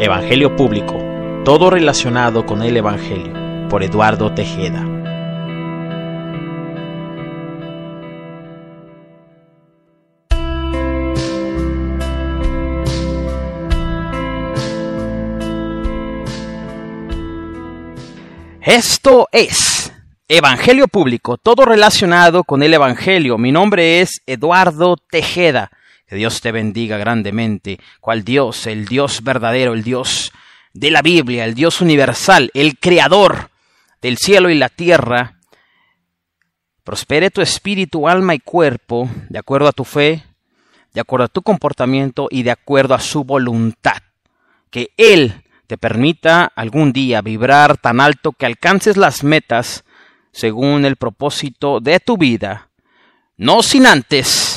Evangelio Público, todo relacionado con el Evangelio, por Eduardo Tejeda. Esto es Evangelio Público, todo relacionado con el Evangelio. Mi nombre es Eduardo Tejeda. Que Dios te bendiga grandemente. Cual Dios, el Dios verdadero, el Dios de la Biblia, el Dios universal, el creador del cielo y la tierra. Prospere tu espíritu, alma y cuerpo de acuerdo a tu fe, de acuerdo a tu comportamiento y de acuerdo a su voluntad. Que Él te permita algún día vibrar tan alto que alcances las metas según el propósito de tu vida, no sin antes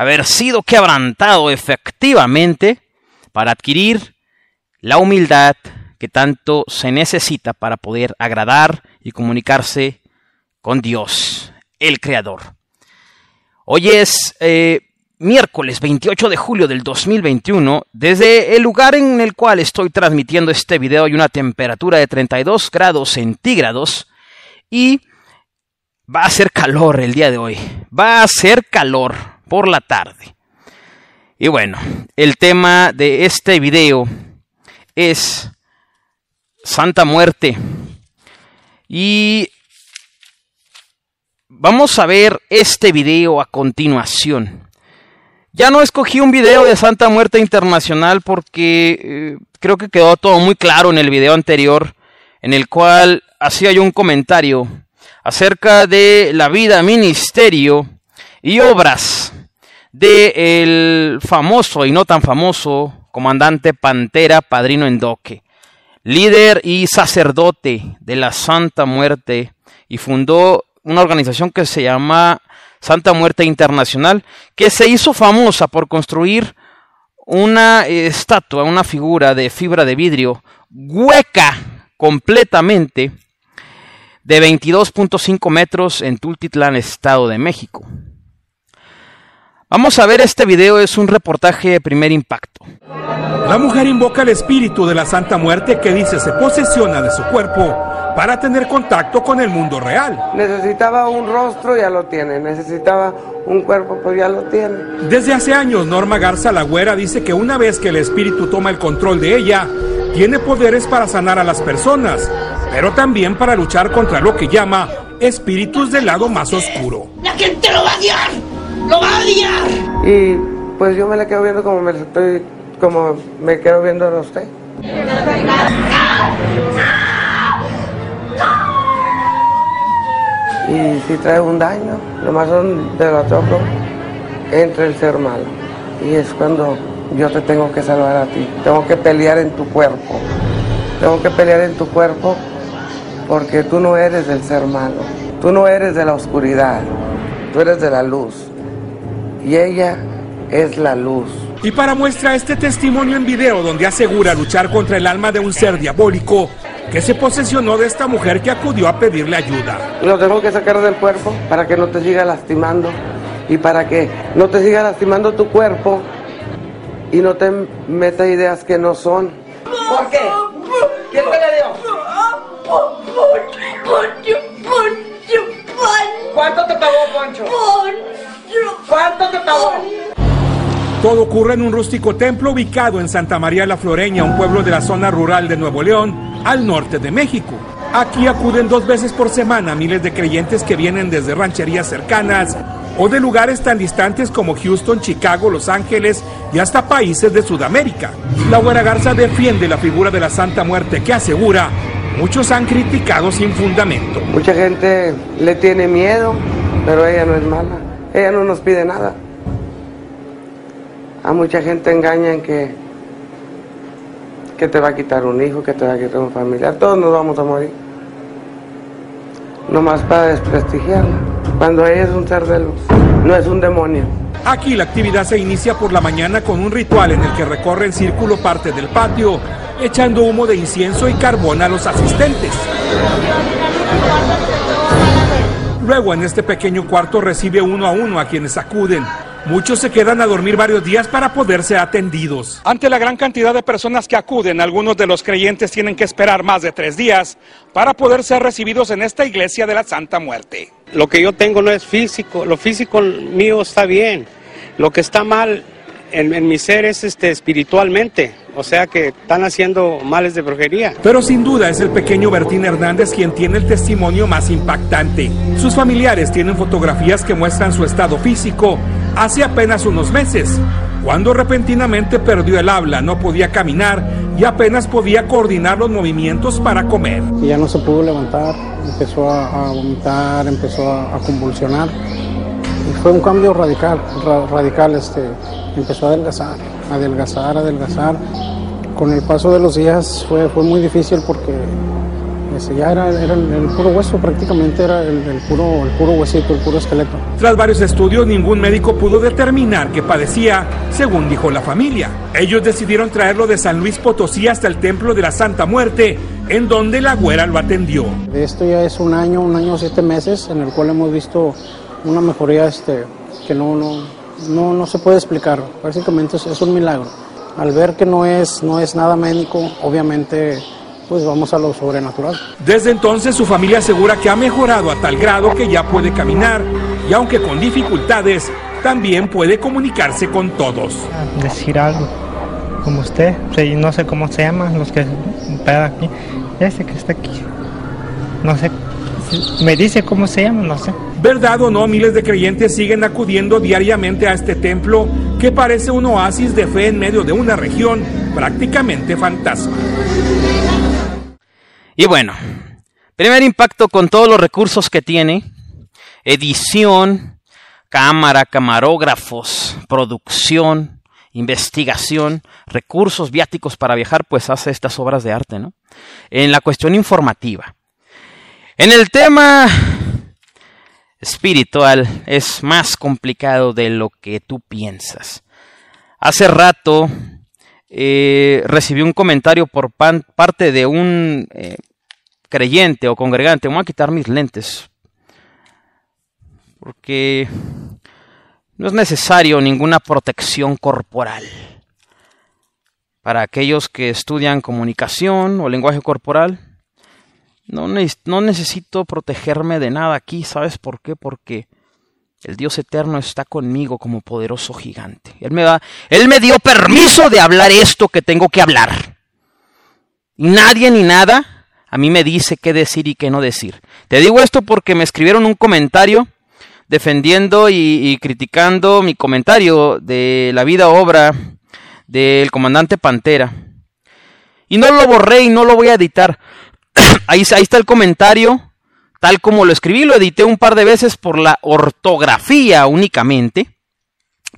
haber sido quebrantado efectivamente para adquirir la humildad que tanto se necesita para poder agradar y comunicarse con Dios, el Creador. Hoy es eh, miércoles 28 de julio del 2021. Desde el lugar en el cual estoy transmitiendo este video hay una temperatura de 32 grados centígrados y va a ser calor el día de hoy. Va a ser calor por la tarde. Y bueno, el tema de este video es Santa Muerte. Y vamos a ver este video a continuación. Ya no escogí un video de Santa Muerte Internacional porque eh, creo que quedó todo muy claro en el video anterior, en el cual hacía yo un comentario acerca de la vida, ministerio y obras de el famoso y no tan famoso comandante Pantera Padrino Endoque, líder y sacerdote de la Santa Muerte y fundó una organización que se llama Santa Muerte Internacional, que se hizo famosa por construir una estatua, una figura de fibra de vidrio hueca completamente de 22.5 metros en Tultitlán, Estado de México. Vamos a ver este video, es un reportaje de primer impacto. La mujer invoca el espíritu de la Santa Muerte que dice se posesiona de su cuerpo para tener contacto con el mundo real. Necesitaba un rostro, ya lo tiene. Necesitaba un cuerpo, pues ya lo tiene. Desde hace años, Norma Garza Lagüera dice que una vez que el espíritu toma el control de ella, tiene poderes para sanar a las personas, pero también para luchar contra lo que llama espíritus del lado más oscuro. ¡La gente lo va a odiar! ¡Lo va a odiar! Y pues yo me la quedo viendo como me estoy, como me quedo viendo a usted. Y si trae un daño, lo más son de lo otro, entra el ser malo. Y es cuando yo te tengo que salvar a ti. Tengo que pelear en tu cuerpo. Tengo que pelear en tu cuerpo porque tú no eres del ser malo. Tú no eres de la oscuridad. Tú eres de la luz. Y ella es la luz. Y para muestra este testimonio en video donde asegura luchar contra el alma de un ser diabólico que se posesionó de esta mujer que acudió a pedirle ayuda. Lo tengo que sacar del cuerpo para que no te siga lastimando y para que no te siga lastimando tu cuerpo y no te meta ideas que no son. ¿Por qué? ¿Quién te le dio? ¿Cuánto te pagó, Poncho? ¿Cuánto te pagó? Todo ocurre en un rústico templo ubicado en Santa María la Floreña, un pueblo de la zona rural de Nuevo León, al norte de México. Aquí acuden dos veces por semana miles de creyentes que vienen desde rancherías cercanas o de lugares tan distantes como Houston, Chicago, Los Ángeles y hasta países de Sudamérica. La Güera Garza defiende la figura de la Santa Muerte que asegura muchos han criticado sin fundamento. Mucha gente le tiene miedo, pero ella no es mala. Ella no nos pide nada. A mucha gente engañan que, que te va a quitar un hijo, que te va a quitar un familiar. Todos nos vamos a morir. Nomás para desprestigiarla. Cuando ella es un ser de luz, no es un demonio. Aquí la actividad se inicia por la mañana con un ritual en el que recorre en círculo parte del patio, echando humo de incienso y carbón a los asistentes. Luego en este pequeño cuarto recibe uno a uno a quienes acuden Muchos se quedan a dormir varios días para poder ser atendidos. Ante la gran cantidad de personas que acuden, algunos de los creyentes tienen que esperar más de tres días para poder ser recibidos en esta iglesia de la Santa Muerte. Lo que yo tengo no es físico, lo físico mío está bien. Lo que está mal en, mi ser es este, espiritualmente, o sea que están haciendo males de brujería. Pero sin duda es el pequeño Bertín Hernández quien tiene el testimonio más impactante. Sus familiares tienen fotografías que muestran su estado físico hace apenas unos meses, cuando repentinamente perdió el habla, no podía caminar y apenas podía coordinar los movimientos para comer. ya no se pudo levantar, empezó a, vomitar, empezó a, convulsionar. Y fue un cambio radical, radical, este, empezó a adelgazar, adelgazar, adelgazar. Con el paso de los días fue, fue muy difícil porque ese ya era, el, puro hueso, prácticamente era el, puro, el puro huesito, el puro esqueleto. Tras varios estudios, ningún médico pudo determinar que padecía, según dijo la familia. Ellos decidieron traerlo de San Luis Potosí hasta el Templo de la Santa Muerte, en donde la güera lo atendió. Esto ya es un año, un año, siete meses, en el cual hemos visto una mejoría este, que no, no, no, no se puede explicar. Básicamente es, es un milagro. Al ver que no es, no es nada médico, obviamente pues vamos a lo sobrenatural. Desde entonces su familia asegura que ha mejorado a tal grado que ya puede caminar y aunque con dificultades, también puede comunicarse con todos. Decir algo, como usted, no sé cómo se llama, los que están aquí, ese que está aquí, no sé, me dice cómo se llama, no sé. ¿Verdad o no? Miles de creyentes siguen acudiendo diariamente a este templo que parece un oasis de fe en medio de una región prácticamente fantasma. Y bueno, primer impacto con todos los recursos que tiene, edición, cámara, camarógrafos, producción, investigación, recursos viáticos para viajar, pues hace estas obras de arte, ¿no? En la cuestión informativa. En el tema espiritual es más complicado de lo que tú piensas. Hace rato eh, recibí un comentario por parte de un eh, creyente o congregante, voy a quitar mis lentes, porque no es necesario ninguna protección corporal. Para aquellos que estudian comunicación o lenguaje corporal, no, necesito protegerme de nada aquí, ¿sabes por qué? Porque el Dios eterno está conmigo como poderoso gigante. Él me, da, él me dio permiso de hablar esto que tengo que hablar. Y nadie ni nada a mí me dice qué decir y qué no decir. Te digo esto porque me escribieron un comentario defendiendo y, criticando mi comentario de la vida obra del comandante Pantera. Y no lo borré y no lo voy a editar. Ahí, está el comentario, tal como lo escribí, lo edité un par de veces por la ortografía únicamente.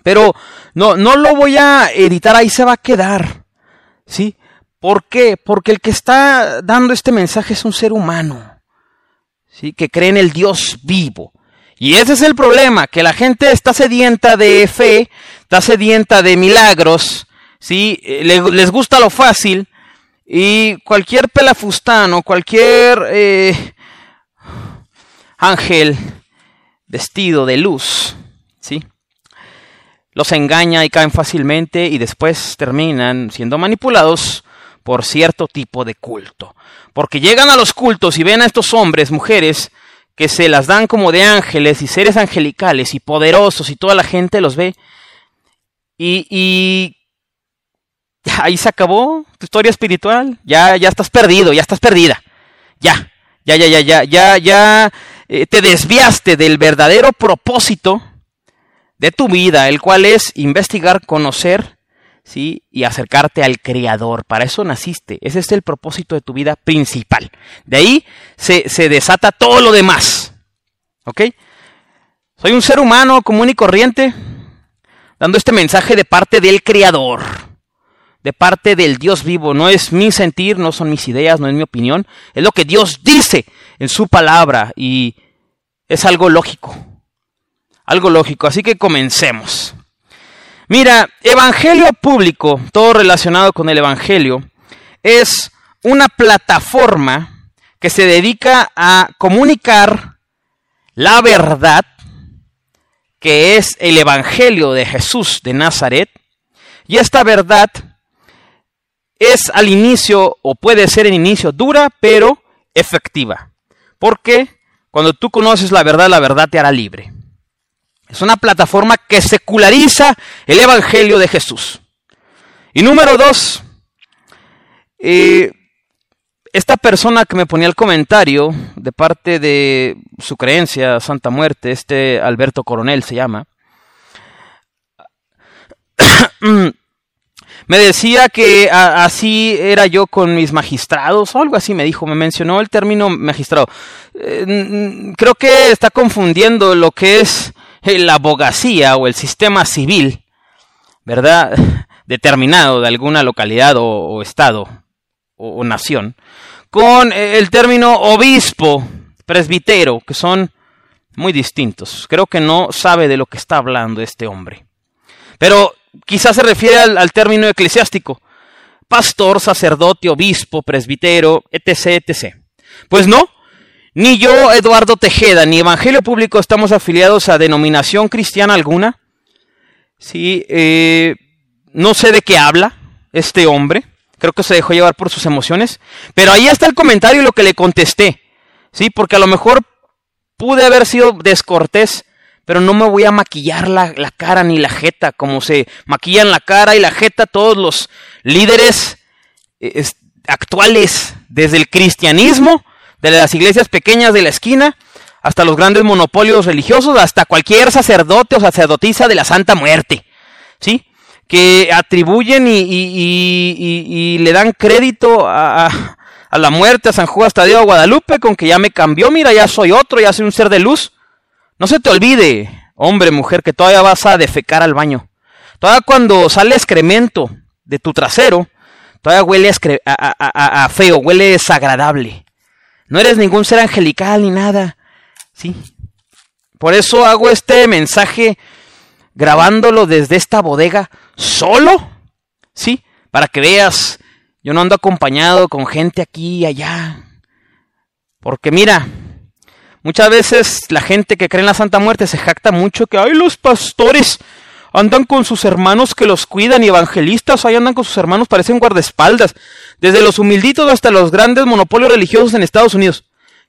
Pero no, no lo voy a editar, ahí se va a quedar. ¿Sí? ¿Por qué? Porque el que está dando este mensaje es un ser humano, ¿sí? que cree en el Dios vivo. Y ese es el problema, que la gente está sedienta de fe, está sedienta de milagros, ¿sí? Eh, les gusta lo fácil, y cualquier pelafustano, cualquier eh, ángel vestido de luz, ¿sí? los engaña y caen fácilmente y después terminan siendo manipulados por cierto tipo de culto. Porque llegan a los cultos y ven a estos hombres, mujeres, que se las dan como de ángeles y seres angelicales y poderosos y toda la gente los ve. Y, y ahí se acabó tu historia espiritual. Ya, ya estás perdido, ya estás perdida. Ya, ya, ya, ya, ya, ya, ya eh, te desviaste del verdadero propósito de tu vida, el cual es investigar, conocer ¿sí? Y acercarte al Creador. Para eso naciste. Ese es el propósito de tu vida principal. De ahí se, se desata todo lo demás. ¿Ok? Soy un ser humano común y corriente, dando este mensaje de parte del Creador, de parte del Dios vivo. No es mi sentir, no son mis ideas, no es mi opinión. Es lo que Dios dice en su palabra y es algo lógico. Algo lógico. Así que comencemos. Mira, Evangelio Público, todo relacionado con el Evangelio, es una plataforma que se dedica a comunicar la verdad que es el Evangelio de Jesús de Nazaret. Y esta verdad es al inicio, o puede ser en inicio, dura, pero efectiva. Porque cuando tú conoces la verdad, la verdad te hará libre. Es una plataforma que seculariza el Evangelio de Jesús. Y número dos, eh, esta persona que me ponía el comentario de parte de su creencia, Santa Muerte, este Alberto Coronel se llama, me decía que así era yo con mis magistrados o algo así me dijo, me mencionó el término magistrado. Eh, creo que está confundiendo lo que es la abogacía o el sistema civil, ¿verdad? Determinado de alguna localidad o, estado o nación, con el término obispo, presbitero, que son muy distintos. Creo que no sabe de lo que está hablando este hombre. Pero quizás se refiere al, término eclesiástico. Pastor, sacerdote, obispo, presbitero, etc., etc. Pues no, ni yo, Eduardo Tejeda, ni Evangelio Público estamos afiliados a denominación cristiana alguna. Sí, eh, no sé de qué habla este hombre. Creo que se dejó llevar por sus emociones. Pero ahí está el comentario y lo que le contesté. Sí, porque a lo mejor pude haber sido descortés pero no me voy a maquillar la, cara ni la jeta, como se maquillan la cara y la jeta todos los líderes eh, actuales, desde el cristianismo, de las iglesias pequeñas de la esquina, hasta los grandes monopolios religiosos, hasta cualquier sacerdote o sacerdotisa de la Santa Muerte, ¿sí? Que atribuyen y, le dan crédito a, a, la muerte a San Juan Tadeo Guadalupe con que ya me cambió, mira, ya soy otro, ya soy un ser de luz. No se te olvide, hombre, mujer, que todavía vas a defecar al baño. Todavía cuando sale excremento de tu trasero, todavía huele a, feo, huele desagradable. No eres ningún ser angelical ni nada. Sí. Por eso hago este mensaje grabándolo desde esta bodega solo. Sí. Para que veas, yo no ando acompañado con gente aquí y allá. Porque mira, Muchas veces la gente que cree en la Santa Muerte se jacta mucho que, ay, los pastores andan con sus hermanos que los cuidan y evangelistas, ahí andan con sus hermanos, parecen guardaespaldas, desde los humilditos hasta los grandes monopolios religiosos en Estados Unidos,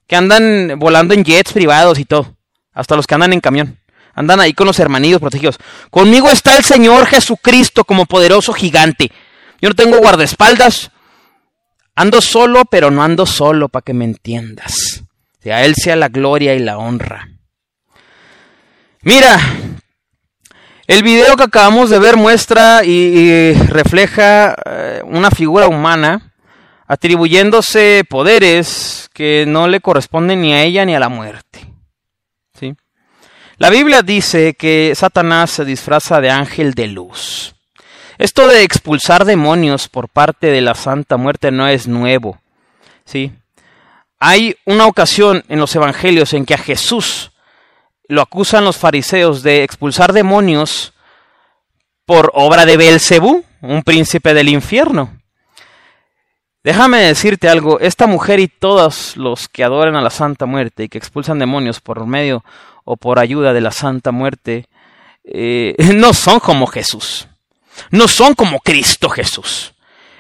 que andan volando en jets privados y todo, hasta los que andan en camión. Andan ahí con los hermanillos protegidos. Conmigo está el Señor Jesucristo como poderoso gigante. Yo no tengo guardaespaldas. Ando solo, pero no ando solo, para que me entiendas. A Él sea la gloria y la honra. Mira, el video que acabamos de ver muestra y, refleja eh, una figura humana atribuyéndose poderes que no le corresponden ni a ella ni a la muerte. ¿Sí? La Biblia dice que Satanás se disfraza de ángel de luz. Esto de expulsar demonios por parte de la Santa Muerte no es nuevo. ¿sí? Hay una ocasión en los evangelios en que a Jesús lo acusan los fariseos de expulsar demonios por obra de Belcebú, un príncipe del infierno. Déjame decirte algo, esta mujer y todos los que adoran a la Santa Muerte y que expulsan demonios por medio o por ayuda de la Santa Muerte, eh, no son como Jesús, no son como Cristo Jesús.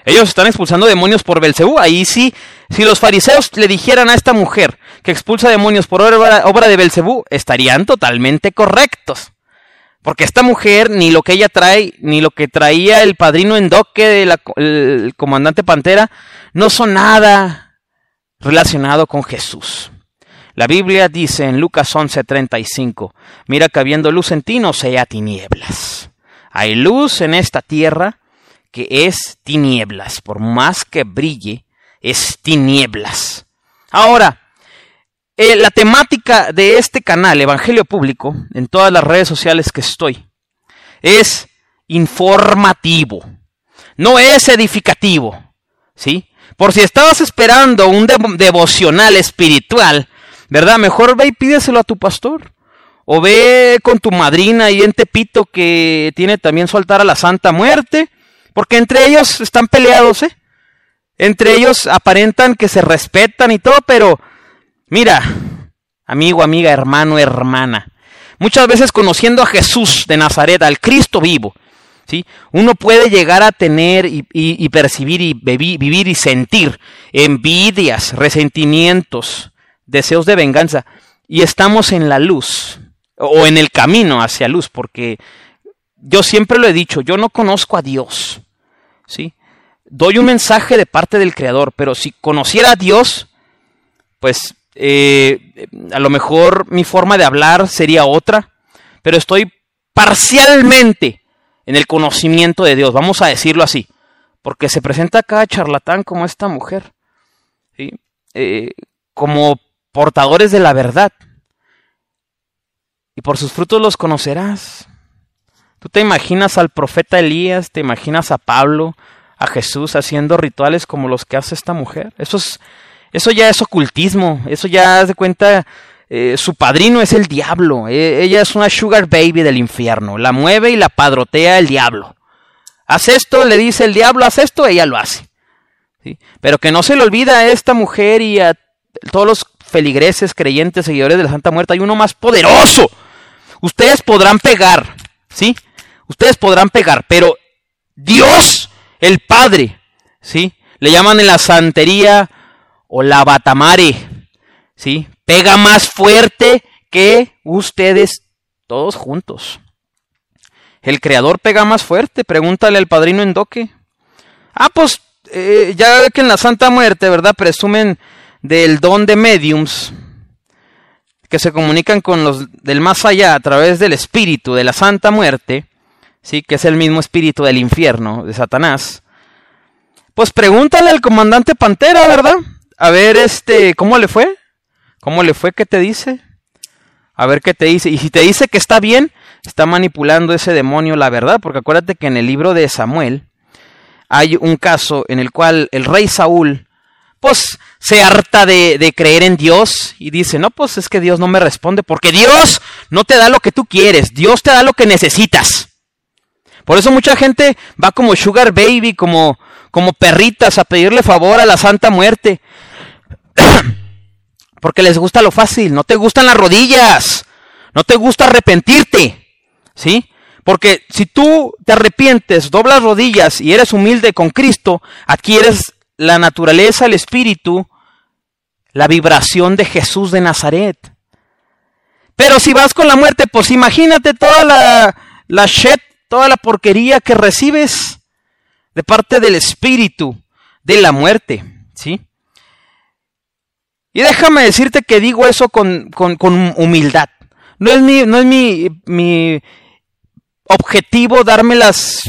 Ellos están expulsando demonios por Belcebú. Ahí sí, si los fariseos le dijeran a esta mujer que expulsa demonios por obra, de Belcebú, estarían totalmente correctos. Porque esta mujer, ni lo que ella trae, ni lo que traía el padrino Endoque del comandante Pantera, no son nada relacionado con Jesús. La Biblia dice en Lucas 11:35, mira que habiendo luz en ti no sea tinieblas. Hay luz en esta tierra, que es tinieblas, por más que brille, es tinieblas. Ahora, eh, la temática de este canal, Evangelio Público, en todas las redes sociales que estoy, es informativo, no es edificativo, ¿sí? Por si estabas esperando un devocional espiritual, ¿verdad? Mejor ve y pídeselo a tu pastor. O ve con tu madrina ahí en Tepito que tiene también su altar a la Santa Muerte porque entre ellos están peleados, ¿eh? Entre ellos aparentan que se respetan y todo, pero mira, amigo, amiga, hermano, hermana, Muchas veces conociendo a Jesús de Nazaret, al Cristo vivo, ¿sí? Uno puede llegar a tener y, percibir y vivir y sentir envidias, resentimientos, deseos de venganza. Y estamos en la luz, o en el camino hacia luz, porque yo siempre lo he dicho, yo no conozco a Dios, ¿sí? Doy un mensaje de parte del Creador, pero si conociera a Dios, pues eh, a lo mejor mi forma de hablar sería otra, pero estoy parcialmente en el conocimiento de Dios, vamos a decirlo así, porque se presenta cada charlatán como esta mujer, ¿sí? Eh, como portadores de la verdad, y por sus frutos los conocerás. Tú te imaginas al profeta Elías, te imaginas a Pablo, a Jesús haciendo rituales como los que hace esta mujer. Eso es, eso ya es ocultismo. Eso ya haz de cuenta. eh, su padrino es el diablo. eh, ella es una sugar baby del infierno. La mueve y la padrotea el diablo. Haz esto, le dice el diablo, haz esto, ella lo hace. Pero que no se le olvida a esta mujer y a todos los feligreses, creyentes, seguidores de la Santa Muerte. Hay uno más poderoso. Ustedes podrán pegar, ¿sí? Ustedes podrán pegar, pero Dios, el Padre, ¿sí? Le llaman en la santería o la batamare, ¿sí? Pega más fuerte que ustedes todos juntos. El Creador pega más fuerte, pregúntale al padrino Endoque. Ah, pues eh, ya que en la Santa Muerte, ¿verdad? Presumen del don de mediums que se comunican con los del más allá a través del espíritu de la Santa Muerte, sí, que es el mismo espíritu del infierno de Satanás. Pues pregúntale al comandante Pantera, ¿verdad? A ver, este, ¿cómo le fue? ¿Cómo le fue? ¿Qué te dice? A ver qué te dice. Y si te dice que está bien, está manipulando ese demonio la verdad, porque acuérdate que en el libro de Samuel hay un caso en el cual el rey Saúl, pues se harta de, de creer en Dios y dice, no, pues es que Dios no me responde, porque Dios no te da lo que tú quieres, Dios te da lo que necesitas. Por eso mucha gente va como sugar baby, como, como perritas a pedirle favor a la Santa Muerte. Porque les gusta lo fácil, no te gustan las rodillas, no te gusta arrepentirte, ¿sí? Porque si tú te arrepientes, doblas rodillas y eres humilde con Cristo, adquieres la naturaleza, el espíritu, la vibración de Jesús de Nazaret. Pero si vas con la muerte, pues imagínate toda la, la shit, toda la porquería que recibes de parte del espíritu de la muerte, ¿sí? Y déjame decirte que digo eso con, con, humildad. No es mi, no es mi, mi objetivo dármelas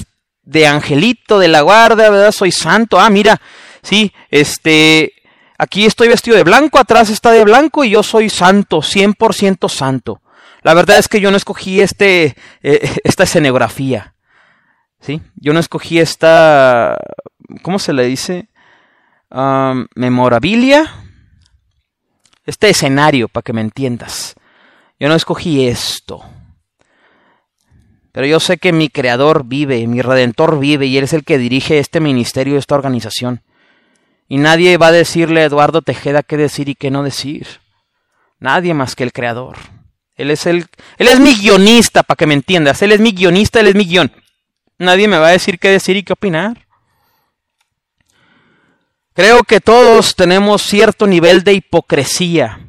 de angelito, de la guardia, ¿verdad? Soy santo. Ah, mira, sí, este, aquí estoy vestido de blanco, atrás está de blanco y yo soy santo, 100% santo. La verdad es que yo no escogí este, eh, esta escenografía, ¿sí? Yo no escogí esta, ¿cómo se le dice? Memorabilia. Este escenario, para que me entiendas. Yo no escogí esto. Pero yo sé que mi creador vive, mi redentor vive y él es el que dirige este ministerio, esta organización. Y nadie va a decirle a Eduardo Tejeda qué decir y qué no decir. Nadie más que el creador. Él es el él es mi guionista, para que me entiendas. Él es mi guionista, él es mi guion. Nadie me va a decir qué decir y qué opinar. Creo que todos tenemos cierto nivel de hipocresía.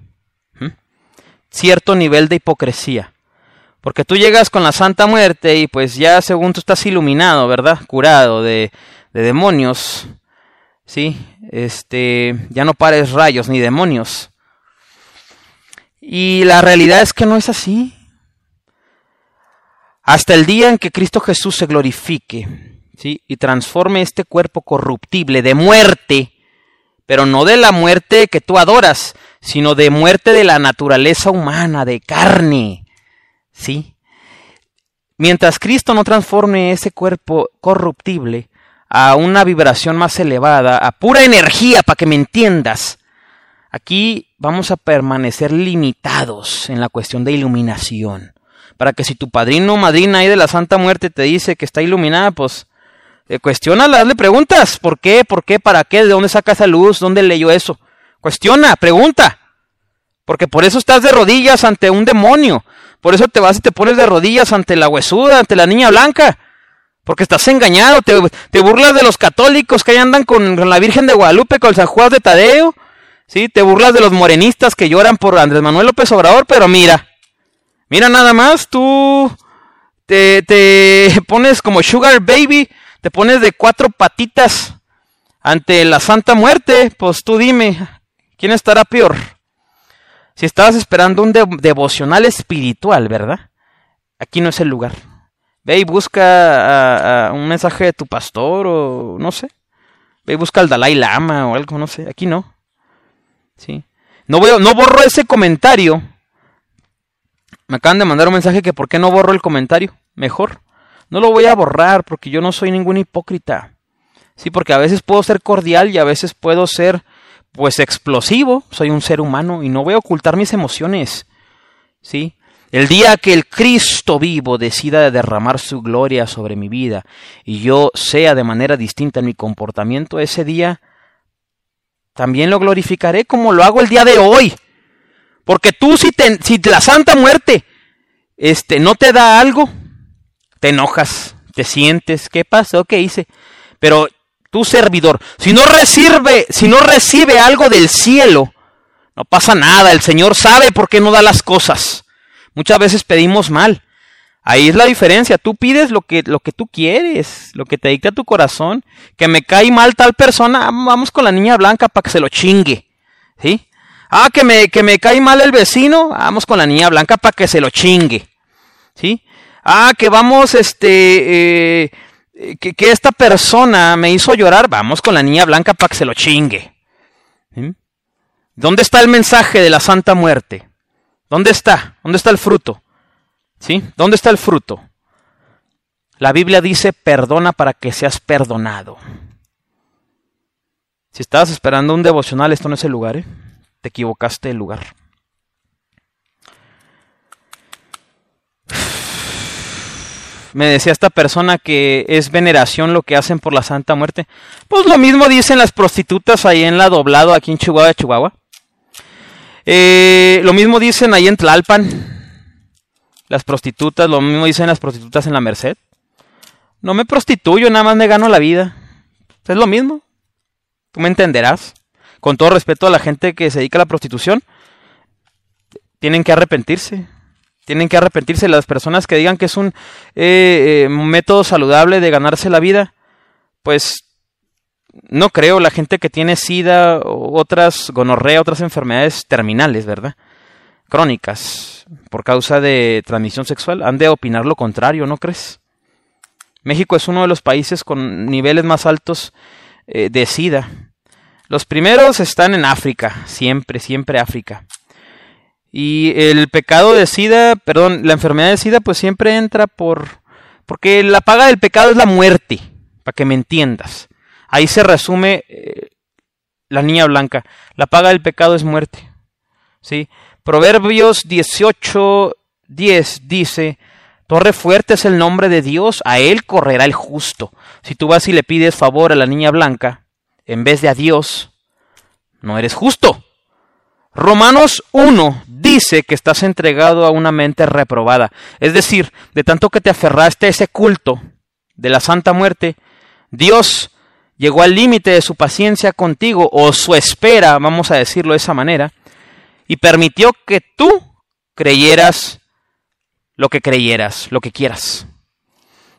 ¿Mm? Cierto nivel de hipocresía. Porque tú llegas con la Santa Muerte y pues ya según tú estás iluminado, ¿verdad? Curado de, de demonios. ¿Sí? Este, ya no pares rayos ni demonios. Y la realidad es que no es así. Hasta el día en que Cristo Jesús se glorifique, ¿sí? Y transforme este cuerpo corruptible de muerte, pero no de la muerte que tú adoras, sino de muerte de la naturaleza humana, de carne, ¿sí? Mientras Cristo no transforme ese cuerpo corruptible a una vibración más elevada, a pura energía, para que me entiendas, aquí vamos a permanecer limitados en la cuestión de iluminación. Para que si tu padrino o madrina ahí de la Santa Muerte te dice que está iluminada, pues eh, cuestiónala, hazle preguntas. ¿Por qué? ¿Por qué? ¿Para qué? ¿De dónde saca esa luz? ¿Dónde leyó eso? Cuestiona, pregunta. Porque por eso estás de rodillas ante un demonio. Por eso te vas y te pones de rodillas ante la huesuda, ante la niña blanca. Porque estás engañado, te, te burlas de los católicos que ahí andan con, con la Virgen de Guadalupe, con el San Juan de Tadeo. ¿Sí? Te burlas de los morenistas que lloran por Andrés Manuel López Obrador, pero mira, mira nada más, tú te, te pones como Sugar Baby, te pones de cuatro patitas ante la Santa Muerte, pues tú dime, ¿quién estará peor? Si estabas esperando un de- devocional espiritual, ¿verdad? Aquí no es el lugar. Ve y busca a un mensaje de tu pastor o no sé. Ve y busca al Dalai Lama o algo, no sé. Aquí no. Sí. No, voy, no borro ese comentario. Me acaban de mandar un mensaje que por qué no borro el comentario. Mejor. No lo voy a borrar porque yo no soy ningún hipócrita. Sí, porque a veces puedo ser cordial y a veces puedo ser pues explosivo. Soy un ser humano y no voy a ocultar mis emociones. Sí. El día que el Cristo vivo decida derramar su gloria sobre mi vida y yo sea de manera distinta en mi comportamiento, ese día también lo glorificaré como lo hago el día de hoy. Porque tú si, la Santa Muerte este, no te da algo, te enojas, te sientes, ¿qué pasó? ¿Qué hice? Pero tu servidor, si no recibe, si no recibe algo del cielo, no pasa nada, el Señor sabe por qué no da las cosas. Muchas veces pedimos mal. Ahí es la diferencia. Tú pides lo que, lo que tú quieres, lo que te dicta tu corazón. Que me cae mal tal persona, vamos con la niña blanca para que se lo chingue. ¿Sí? Ah, que me, que me cae mal el vecino, vamos con la niña blanca para que se lo chingue. ¿Sí? Ah, que vamos, este, eh, que, que esta persona me hizo llorar, vamos con la niña blanca para que se lo chingue. ¿Dónde está el mensaje de la Santa Muerte? ¿Dónde está? ¿Dónde está el fruto? ¿Sí? ¿Dónde está el fruto? La Biblia dice, perdona para que seas perdonado. Si estabas esperando un devocional, esto no es el lugar, ¿eh? Te equivocaste el lugar. Me decía esta persona que es veneración lo que hacen por la Santa Muerte. Pues lo mismo dicen las prostitutas ahí en la doblado, aquí en Chihuahua, Chihuahua. Eh, lo mismo dicen ahí en Tlalpan. Las prostitutas, lo mismo dicen las prostitutas en la Merced. No me prostituyo, nada más me gano la vida. Es lo mismo. Tú me entenderás. Con todo respeto a la gente que se dedica a la prostitución, tienen que arrepentirse. Tienen que arrepentirse las personas que digan que es un eh, eh, método saludable de ganarse la vida. Pues no creo, la gente que tiene sida otras gonorrea, otras enfermedades terminales, ¿verdad? Crónicas, por causa de transmisión sexual, han de opinar lo contrario, ¿no crees? México es uno de los países con niveles más altos eh, de sida. Los primeros están en África, siempre, siempre África. Y el pecado de sida, perdón, la enfermedad de sida pues siempre entra por... Porque la paga del pecado es la muerte, para que me entiendas. Ahí se resume eh, la niña blanca. La paga del pecado es muerte. ¿Sí? Proverbios 18, 10 dice, Torre fuerte es el nombre de Dios, a él correrá el justo. Si tú vas y le pides favor a la niña blanca, en vez de a Dios, no eres justo. Romanos 1 dice que estás entregado a una mente reprobada. Es decir, de tanto que te aferraste a ese culto de la Santa Muerte, Dios llegó al límite de su paciencia contigo, o su espera, vamos a decirlo de esa manera, y permitió que tú creyeras lo que creyeras, lo que quieras.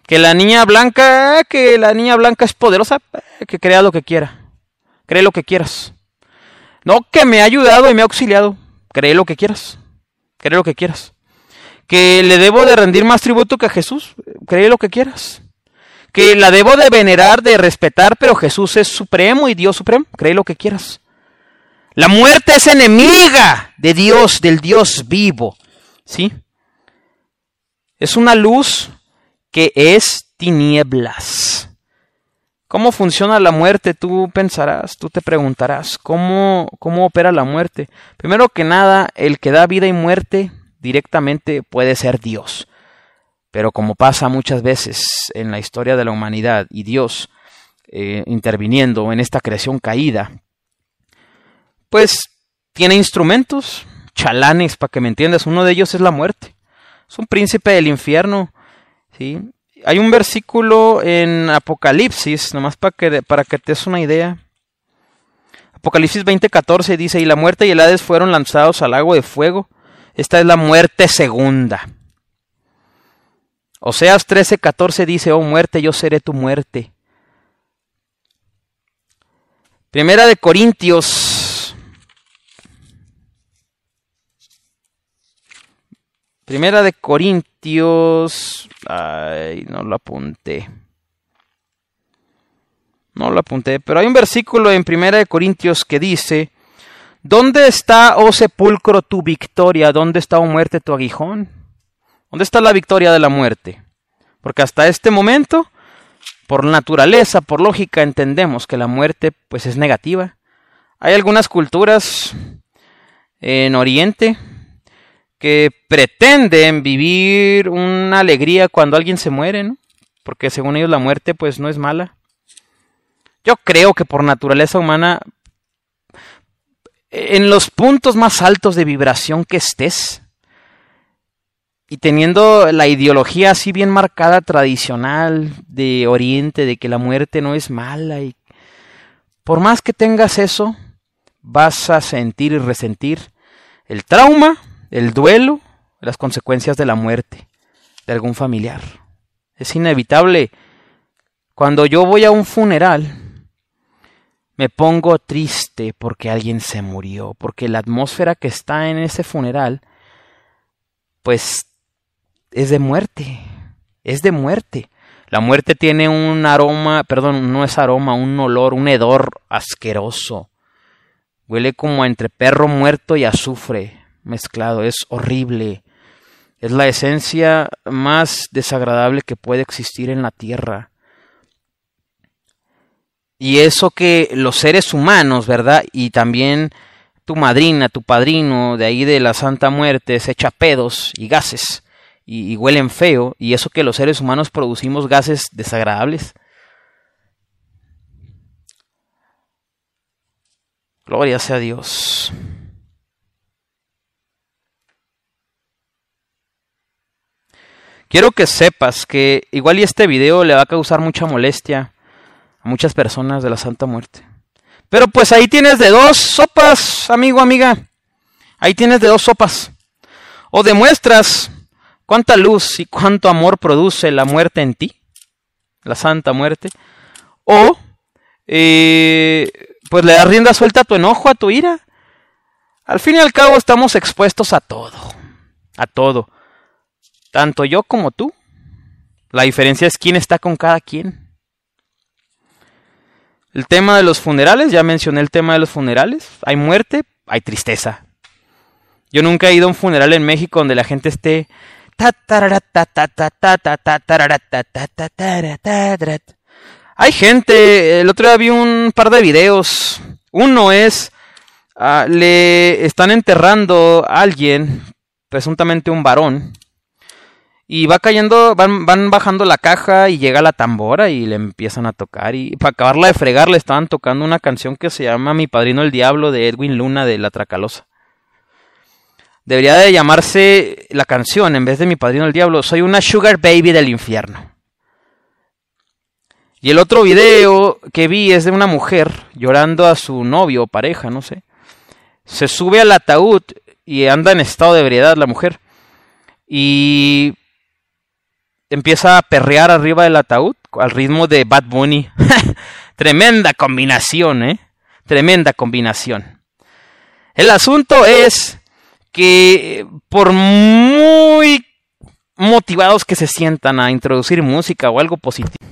Que la niña blanca, que la niña blanca es poderosa, que crea lo que quiera. Cree lo que quieras. No, que me ha ayudado y me ha auxiliado. Cree lo que quieras. Cree lo que quieras. Que le debo de rendir más tributo que a Jesús. Cree lo que quieras. Que la debo de venerar, de respetar, pero Jesús es supremo y Dios supremo. Cree lo que quieras. La muerte es enemiga de Dios, del Dios vivo. ¿Sí? Es una luz que es tinieblas. ¿Cómo funciona la muerte? Tú pensarás, tú te preguntarás, ¿cómo, ¿cómo opera la muerte? Primero que nada, el que da vida y muerte directamente puede ser Dios. Pero como pasa muchas veces en la historia de la humanidad y Dios eh, interviniendo en esta creación caída, pues tiene instrumentos, chalanes, para que me entiendas. Uno de ellos es la muerte. Es un príncipe del infierno. ¿sí? Hay un versículo en Apocalipsis, nomás para que, que te des una idea. Apocalipsis 20:14 dice, y la muerte y el Hades fueron lanzados al lago de fuego. Esta es la muerte segunda. Oseas 13:14 dice, oh muerte, yo seré tu muerte. Primera de Corintios. Primera de Corintios. Ay, no lo apunté. No lo apunté, pero hay un versículo en Primera de Corintios que dice, ¿Dónde está, oh sepulcro, tu victoria? ¿Dónde está, oh muerte, tu aguijón? ¿Dónde está la victoria de la muerte? Porque hasta este momento, por naturaleza, por lógica, entendemos que la muerte pues es negativa. Hay algunas culturas en Oriente que pretenden vivir una alegría cuando alguien se muere, ¿no? Porque según ellos la muerte pues no es mala. Yo creo que por naturaleza humana, en los puntos más altos de vibración que estés, y teniendo la ideología así bien marcada tradicional de Oriente, de que la muerte no es mala, y por más que tengas eso, vas a sentir y resentir el trauma, el duelo, las consecuencias de la muerte de algún familiar. Es inevitable. Cuando yo voy a un funeral, me pongo triste porque alguien se murió, porque la atmósfera que está en ese funeral, pues es de muerte, es de muerte. La muerte tiene un aroma, perdón, no es aroma, un olor, un hedor asqueroso. Huele como entre perro muerto y azufre mezclado, es horrible. Es la esencia más desagradable que puede existir en la tierra. Y eso que los seres humanos, ¿verdad? Y también tu madrina, tu padrino, de ahí de la Santa Muerte, se echa pedos y gases y, huelen feo. Y eso que los seres humanos producimos gases desagradables. Gloria sea Dios. Quiero que sepas que igual y este video le va a causar mucha molestia muchas personas de la Santa Muerte. Pero pues ahí tienes de dos sopas, amigo, amiga. Ahí tienes de dos sopas. O demuestras cuánta luz y cuánto amor produce la muerte en ti, la Santa Muerte. O eh, pues le das rienda suelta a tu enojo, a tu ira. Al fin y al cabo estamos expuestos a todo, a todo. Tanto yo como tú. La diferencia es quién está con cada quien. El tema de los funerales, ya mencioné el tema de los funerales. Hay muerte, hay tristeza. Yo nunca he ido a un funeral en México donde la gente esté... Hay gente, el otro día vi un par de videos. Uno es, le están enterrando a alguien, presuntamente un varón, y va cayendo, van, van bajando la caja y llega la tambora y le empiezan a tocar. Y para acabarla de fregar le estaban tocando una canción que se llama Mi Padrino el Diablo de Edwin Luna de La Tracalosa. Debería de llamarse la canción en vez de Mi Padrino el Diablo. Soy una Sugar Baby del infierno. Y el otro video que vi es de una mujer llorando a su novio o pareja, no sé. Se sube al ataúd y anda en estado de ebriedad la mujer. Y empieza a perrear arriba del ataúd al ritmo de Bad Bunny. Tremenda combinación, ¿eh? Tremenda combinación. El asunto es que por muy motivados que se sientan a introducir música o algo positivo,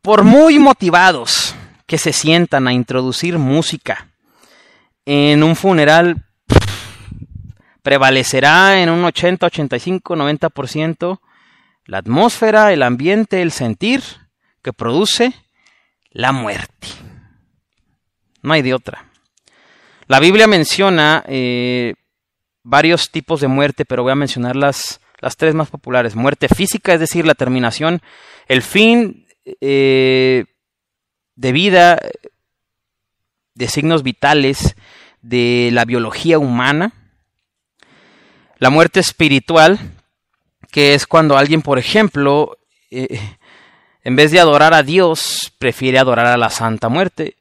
por muy motivados que se sientan a introducir música en un funeral, prevalecerá en un 80, 85, 90% la atmósfera, el ambiente, el sentir que produce la muerte. No hay de otra. La Biblia menciona eh, varios tipos de muerte, pero voy a mencionar las, las, tres más populares. Muerte física, es decir, la terminación, el fin eh, de vida, de signos vitales de la biología humana La muerte espiritual, que es cuando alguien, por ejemplo, eh, en vez de adorar a Dios, prefiere adorar a la Santa Muerte.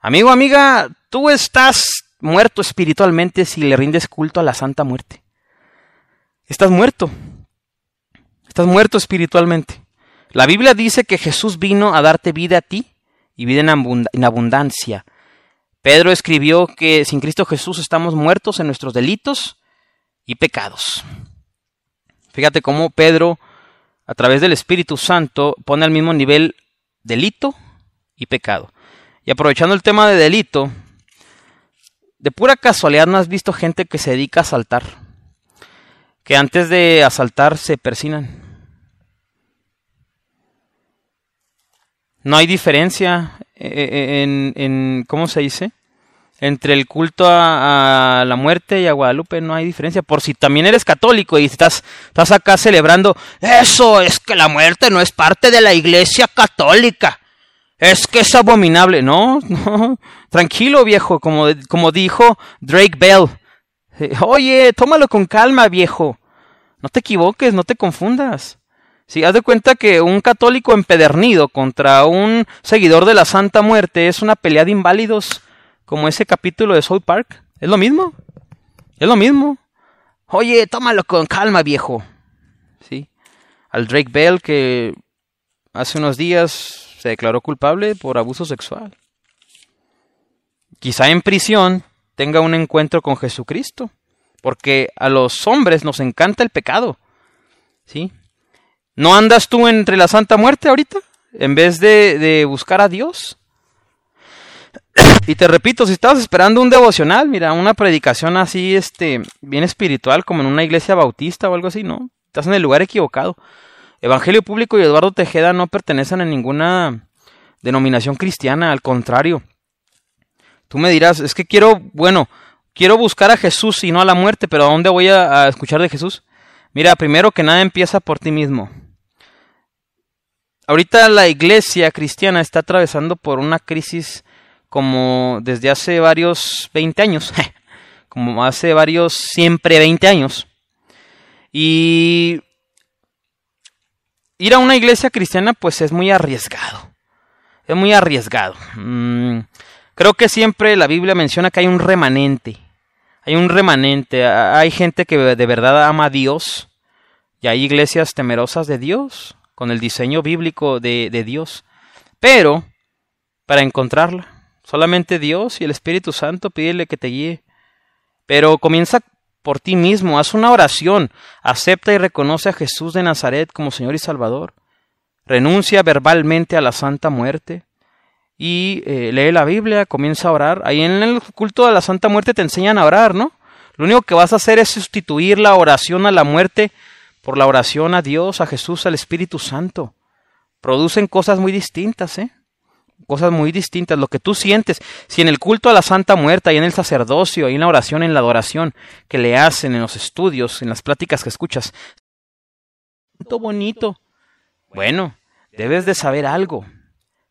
Amigo, amiga, tú estás muerto espiritualmente si le rindes culto a la Santa Muerte. Estás muerto. Estás muerto espiritualmente. La Biblia dice que Jesús vino a darte vida a ti y vida en abundancia. Pedro escribió que sin Cristo Jesús estamos muertos en nuestros delitos y pecados. Fíjate cómo Pedro, a través del Espíritu Santo, pone al mismo nivel delito y pecado. Y aprovechando el tema de delito, de pura casualidad no has visto gente que se dedica a asaltar, que antes de asaltar se persinan. No hay diferencia eh, eh, en, en ¿cómo se dice? Entre el culto a, la muerte y a Guadalupe no hay diferencia. Por si también eres católico y estás, estás acá celebrando, eso es que la muerte no es parte de la iglesia católica. Es que es abominable. No, no. Tranquilo, viejo, como, como dijo Drake Bell. Oye, tómalo con calma, viejo. No te equivoques, no te confundas. Si haz de cuenta que un católico empedernido contra un seguidor de la Santa Muerte es una pelea de inválidos, como ese capítulo de South Park. Es lo mismo. Es lo mismo. Oye, tómalo con calma, viejo. Sí. Al Drake Bell que hace unos días se declaró culpable por abuso sexual. Quizá en prisión tenga un encuentro con Jesucristo, porque a los hombres nos encanta el pecado. ¿Sí? ¿No andas tú entre la Santa Muerte ahorita? En vez de, buscar a Dios. Y te repito, si estabas esperando un devocional, mira, una predicación así, este, bien espiritual, como en una iglesia bautista o algo así, no. Estás en el lugar equivocado. Evangelio Público y Eduardo Tejeda no pertenecen a ninguna denominación cristiana, al contrario. Tú me dirás, es que quiero, bueno, quiero buscar a Jesús y no a la muerte, pero ¿a dónde voy a escuchar de Jesús? Mira, primero que nada empieza por ti mismo. Ahorita la iglesia cristiana está atravesando por una crisis como desde hace varios 20 años, como hace varios siempre 20 años. Y ir a una iglesia cristiana pues es muy arriesgado. Es muy arriesgado. Mm, creo que siempre la Biblia menciona que hay un remanente. Hay un remanente. Hay gente que de verdad ama a Dios. Y hay iglesias temerosas de Dios con el diseño bíblico de, Dios. Pero, para encontrarla, solamente Dios y el Espíritu Santo pídele que te guíe. Pero comienza por ti mismo, haz una oración, acepta y reconoce a Jesús de Nazaret como Señor y Salvador, renuncia verbalmente a la santa muerte y eh, lee la Biblia, comienza a orar. Ahí en el culto de la santa muerte te enseñan a orar, ¿no? Lo único que vas a hacer es sustituir la oración a la muerte por la oración a Dios, a Jesús, al Espíritu Santo. Producen cosas muy distintas, ¿eh? Cosas muy distintas. Lo que tú sientes, si en el culto a la Santa Muerta y en el sacerdocio, y en la oración, en la adoración que le hacen, en los estudios, en las pláticas que escuchas, todo bonito. Bueno, debes de saber algo.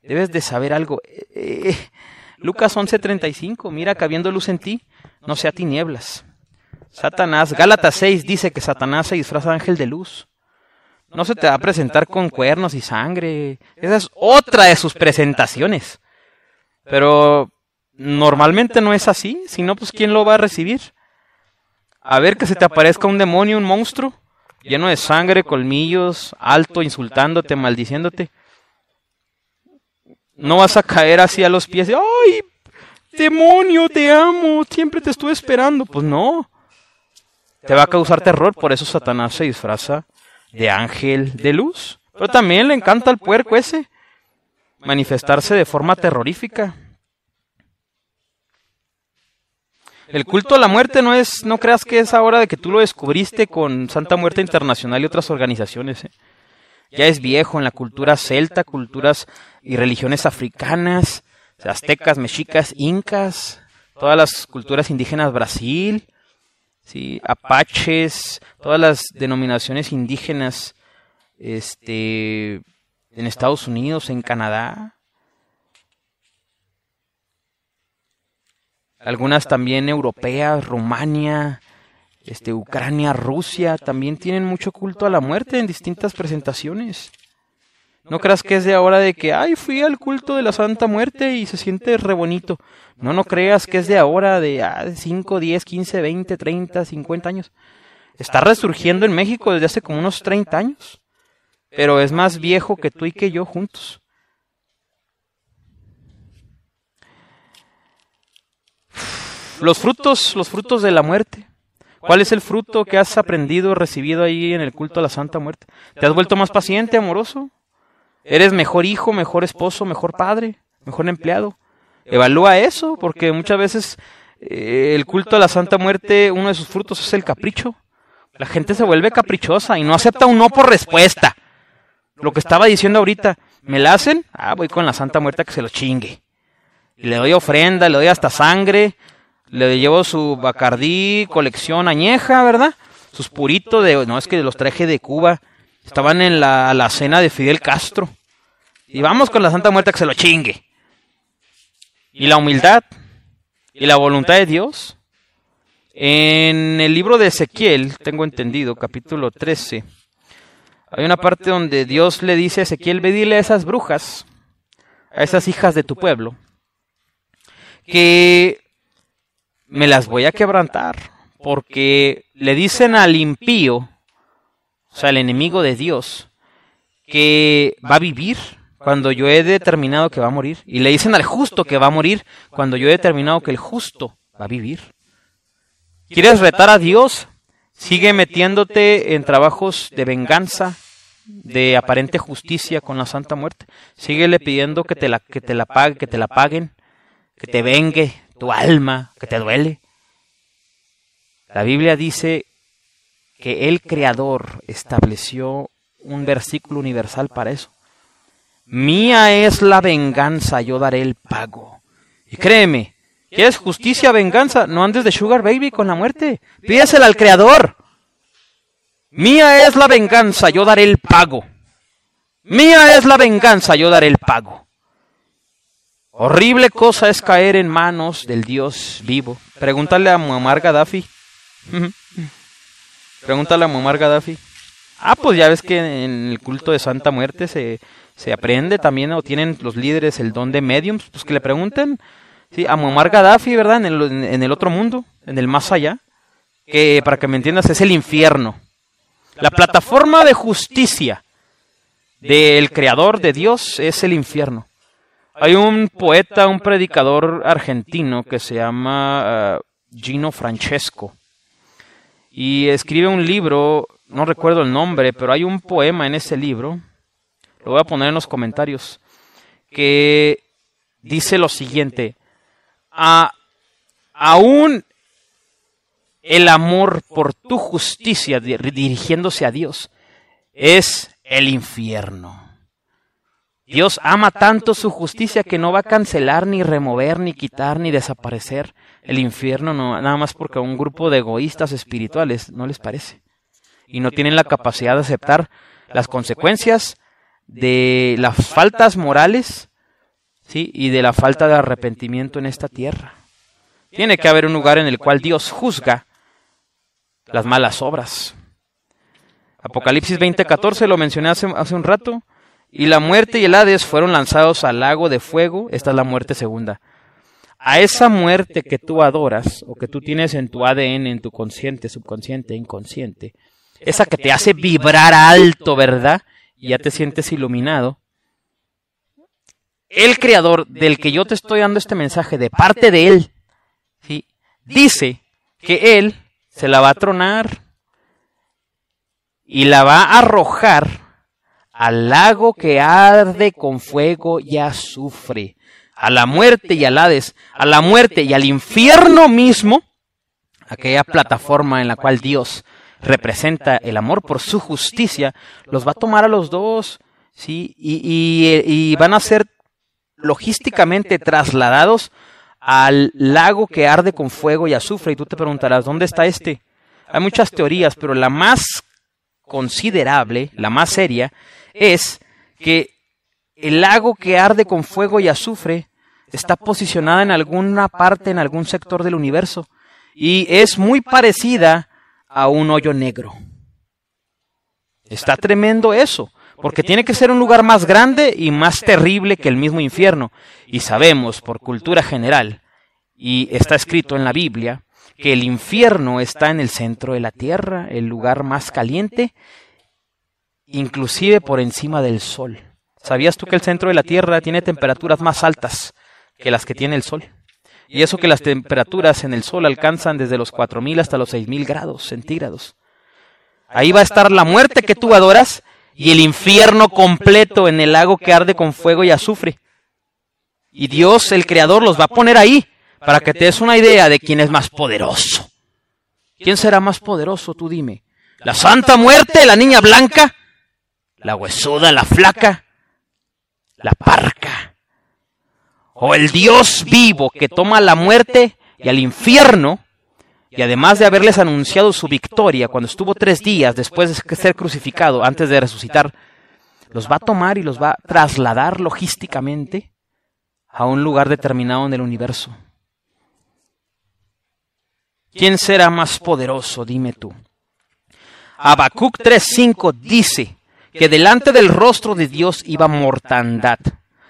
Debes de saber algo. Eh, eh, Lucas 11:35, mira que habiendo luz en ti, no sea tinieblas. Satanás, Gálatas 6 dice que Satanás se disfraza de ángel de luz. No se te va a presentar con cuernos y sangre. Esa es otra de sus presentaciones. Pero normalmente no es así. Si no, pues ¿quién lo va a recibir? A ver que se te aparezca un demonio, un monstruo, lleno de sangre, colmillos, alto, insultándote, maldiciéndote. No vas a caer así a los pies. ¡Ay! Demonio, te amo. Siempre te estuve esperando. Pues no te va a causar terror, por eso Satanás se disfraza de ángel de luz. Pero también le encanta al puerco ese manifestarse de forma terrorífica. El culto a la muerte no es, no creas que es ahora de que tú lo descubriste con Santa Muerte Internacional y otras organizaciones. ¿eh? Ya es viejo en la cultura celta, culturas y religiones africanas, aztecas, mexicas, incas, todas las culturas indígenas Brasil, ¿sí? apaches, todas las denominaciones indígenas este, en Estados Unidos, en Canadá. Algunas también europeas, Rumania, este, Ucrania, Rusia, también tienen mucho culto a la muerte en distintas presentaciones. No creas que es de ahora de que, ay, fui al culto de la Santa Muerte y se siente re bonito. No, no creas que es de ahora de ah, 5, 10, 15, 20, 30, 50 años. Está resurgiendo en México desde hace como unos 30 años. Pero es más viejo que tú y que yo juntos. Los frutos, los frutos de la muerte. ¿Cuál es el fruto que has aprendido, recibido ahí en el culto a la Santa Muerte? ¿Te has vuelto más paciente, amoroso? ¿Eres mejor hijo, mejor esposo, mejor padre, mejor empleado? Evalúa eso, porque muchas veces eh, el culto a la Santa Muerte, uno de sus frutos es el capricho. La gente se vuelve caprichosa y no acepta un no por respuesta. Lo que estaba diciendo ahorita, ¿me la hacen? Ah, voy con la Santa Muerte a que se lo chingue. Y le doy ofrenda, le doy hasta sangre, le llevo su Bacardí, colección añeja, ¿verdad? Sus puritos de, no es que los traje de Cuba, estaban en la, cena de Fidel Castro. Y vamos con la Santa Muerte que se lo chingue. Y la humildad y la voluntad de Dios. En el libro de Ezequiel, tengo entendido, capítulo 13, hay una parte donde Dios le dice a Ezequiel, ve dile a esas brujas, a esas hijas de tu pueblo, que me las voy a quebrantar, porque le dicen al impío, o sea, al enemigo de Dios, que va a vivir cuando yo he determinado que va a morir. Y le dicen al justo que va a morir cuando yo he determinado que el justo va a vivir. ¿Quieres retar a Dios? Sigue metiéndote en trabajos de venganza, de aparente justicia con la Santa Muerte. Síguele pidiendo que te la, que te la pague, que te la paguen, que te vengue tu alma, que te duele. La Biblia dice que el Creador estableció un versículo universal para eso. Mía es la venganza, yo daré el pago. Y créeme, ¿quieres justicia, venganza? No andes de sugar baby con la muerte. Pídesela al Creador. Mía es la venganza, yo daré el pago. Mía es la venganza, yo daré el pago. Horrible cosa es caer en manos del Dios vivo. Pregúntale a Muammar Gaddafi. Pregúntale a Muammar Gaddafi. Ah, pues ya ves que en el culto de Santa Muerte se, se aprende también, o tienen los líderes el don de mediums, pues que le pregunten sí, a Muammar Gaddafi, ¿verdad? En el, en el otro mundo, en el más allá, que para que me entiendas es el infierno. La plataforma de justicia del creador de Dios es el infierno. Hay un poeta, un predicador argentino que se llama uh, Gino Francesco y escribe un libro, no recuerdo el nombre, pero hay un poema en ese libro, lo voy a poner en los comentarios, que dice lo siguiente, a, aún el amor por tu justicia dirigiéndose a Dios es el infierno. Dios ama tanto su justicia que no va a cancelar, ni remover, ni quitar, ni desaparecer el infierno, no, nada más porque a un grupo de egoístas espirituales no les parece. Y no tienen la capacidad de aceptar las consecuencias de las faltas morales ¿sí? y de la falta de arrepentimiento en esta tierra. Tiene que haber un lugar en el cual Dios juzga las malas obras. Apocalipsis 20:14 lo mencioné hace, hace un rato. Y la muerte y el Hades fueron lanzados al lago de fuego. Esta es la muerte segunda. A esa muerte que tú adoras o que tú tienes en tu ADN, en tu consciente, subconsciente, inconsciente, esa que te hace vibrar alto, ¿verdad? Y ya te sientes iluminado. El creador del que yo te estoy dando este mensaje de parte de él, ¿sí? dice que él se la va a tronar y la va a arrojar al lago que arde con fuego y azufre, a la muerte y al Hades, a la muerte y al infierno mismo, aquella plataforma en la cual Dios representa el amor por su justicia, los va a tomar a los dos, ¿sí? Y, y, y van a ser logísticamente trasladados al lago que arde con fuego y azufre. Y tú te preguntarás, ¿dónde está este? Hay muchas teorías, pero la más considerable, la más seria, es que el lago que arde con fuego y azufre está posicionada en alguna parte, en algún sector del universo. Y es muy parecida a un hoyo negro. Está tremendo eso, porque tiene que ser un lugar más grande y más terrible que el mismo infierno. Y sabemos por cultura general, y está escrito en la Biblia, que el infierno está en el centro de la tierra, el lugar más caliente, inclusive por encima del sol. ¿Sabías tú que el centro de la tierra tiene temperaturas más altas que las que tiene el sol? Y eso que las temperaturas en el sol alcanzan desde los 4.000 hasta los 6.000 grados centígrados. Ahí va a estar la muerte que tú adoras y el infierno completo en el lago que arde con fuego y azufre. Y Dios, el Creador, los va a poner ahí para que te des una idea de quién es más poderoso. ¿Quién será más poderoso, tú dime? ¿La Santa Muerte, la niña blanca? ¿La huesuda, la flaca? ¿La parca? ¿O el Dios vivo que toma la muerte y al infierno y además de haberles anunciado su victoria cuando estuvo tres días después de ser crucificado, antes de resucitar, los va a tomar y los va a trasladar logísticamente a un lugar determinado en el universo. ¿Quién será más poderoso? Dime tú. Habacuc 3:5 dice que delante del rostro de Dios iba mortandad.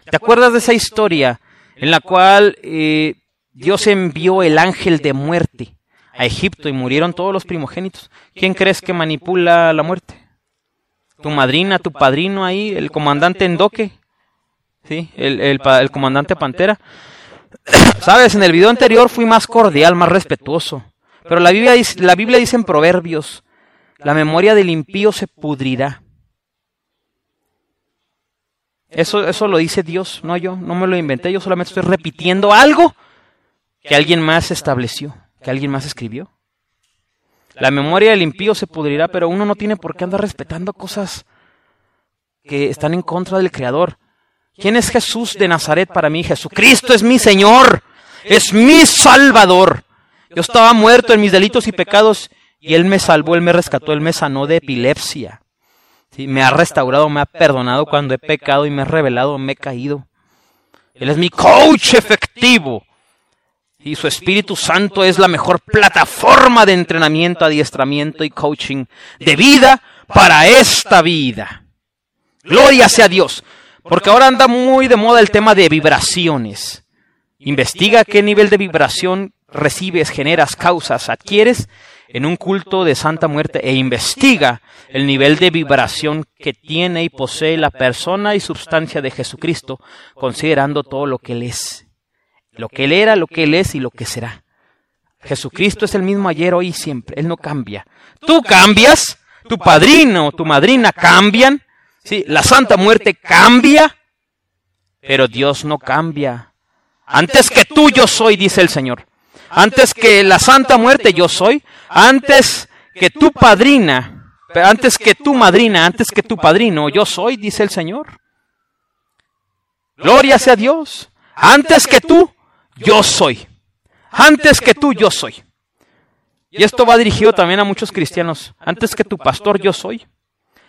¿Te acuerdas de esa historia en la cual eh, Dios envió el ángel de muerte a Egipto y murieron todos los primogénitos. ¿Quién crees que manipula la muerte? ¿Tu madrina, tu padrino ahí, el comandante Endoque? ¿Sí? El, el comandante Pantera. Sabes, en el video anterior fui más cordial, más respetuoso. Pero la Biblia, dice, la Biblia dice en Proverbios, la memoria del impío se pudrirá. Eso, eso lo dice Dios, no yo, no me lo inventé, yo solamente estoy repitiendo algo que alguien más estableció que alguien más escribió. La memoria del impío se pudrirá, pero uno no tiene por qué andar respetando cosas que están en contra del Creador. ¿Quién es Jesús de Nazaret para mí? Jesucristo es mi Señor, es mi Salvador. Yo estaba muerto en mis delitos y pecados y Él me salvó, Él me rescató, Él me sanó de epilepsia. Me ha restaurado, me ha perdonado cuando he pecado y me ha revelado, me he caído. Él es mi coach efectivo y su Espíritu Santo es la mejor plataforma de entrenamiento, adiestramiento y coaching de vida para esta vida. Gloria sea Dios, porque ahora anda muy de moda el tema de vibraciones. Investiga qué nivel de vibración recibes, generas, causas, adquieres en un culto de Santa Muerte e investiga el nivel de vibración que tiene y posee la persona y sustancia de Jesucristo, considerando todo lo que Él es lo que Él era, lo que Él es y lo que será. Jesucristo es el mismo ayer, hoy y siempre. Él no cambia. Tú cambias, tu padrino, tu madrina cambian, ¿sí? la Santa Muerte cambia, pero Dios no cambia. Antes que tú yo soy, dice el Señor. Antes que la Santa Muerte yo soy. Antes que tu padrina, antes que tu madrina, antes que tu padrino yo soy, dice el Señor. Gloria sea Dios. Antes que tú, yo soy. Antes que tú, yo soy. Y esto va dirigido también a muchos cristianos. Antes que tu pastor, yo soy.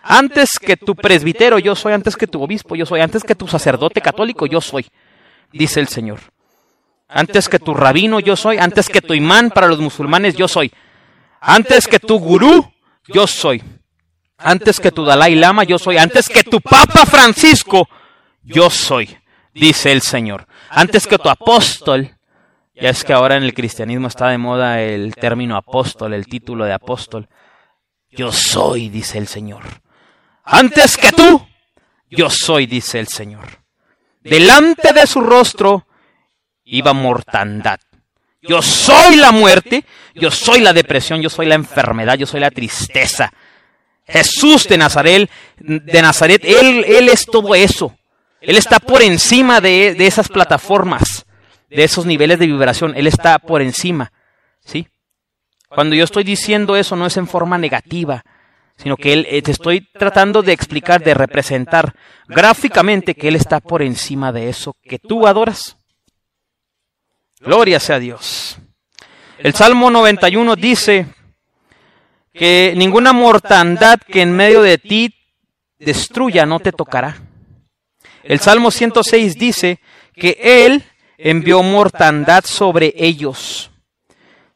Antes que tu presbítero, yo soy. Antes que tu obispo, yo soy. Antes que tu sacerdote católico, yo soy. Dice el Señor. Antes que tu rabino, yo soy. Antes que tu imán para los musulmanes, yo soy. Antes que tu gurú, yo soy. Antes que tu Dalai Lama, yo soy. Antes que tu Papa Francisco, yo soy. Dice el Señor antes que tu apóstol. Ya es que ahora en el cristianismo está de moda el término apóstol, el título de apóstol. Yo soy, dice el Señor. Antes que tú, yo soy, dice el Señor. Delante de su rostro iba mortandad. Yo soy la muerte, yo soy la depresión, yo soy la enfermedad, yo soy la tristeza. Jesús de Nazaret, de Nazaret, él, él es todo eso. Él está por encima de, esas plataformas, de esos niveles de vibración. Él está por encima. ¿Sí? Cuando yo estoy diciendo eso no es en forma negativa, sino que él, eh, te estoy tratando de explicar, de representar gráficamente que Él está por encima de eso que tú adoras. Gloria sea a Dios. El Salmo 91 dice que ninguna mortandad que en medio de ti destruya no te tocará. El Salmo 106 dice que Él envió mortandad sobre ellos.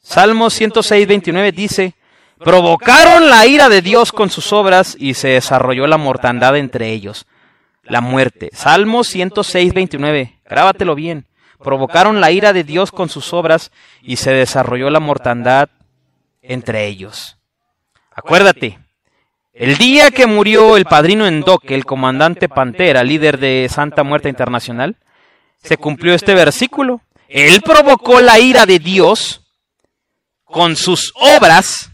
Salmo 106, 29 dice provocaron la ira de Dios con sus obras y se desarrolló la mortandad entre ellos. La muerte. Salmo 106, 29. Grábatelo bien. Provocaron la ira de Dios con sus obras y se desarrolló la mortandad entre ellos. Acuérdate, el día que murió el padrino Endoque, el comandante Pantera, líder de Santa Muerte Internacional, se cumplió este versículo. Él provocó la ira de Dios con sus obras,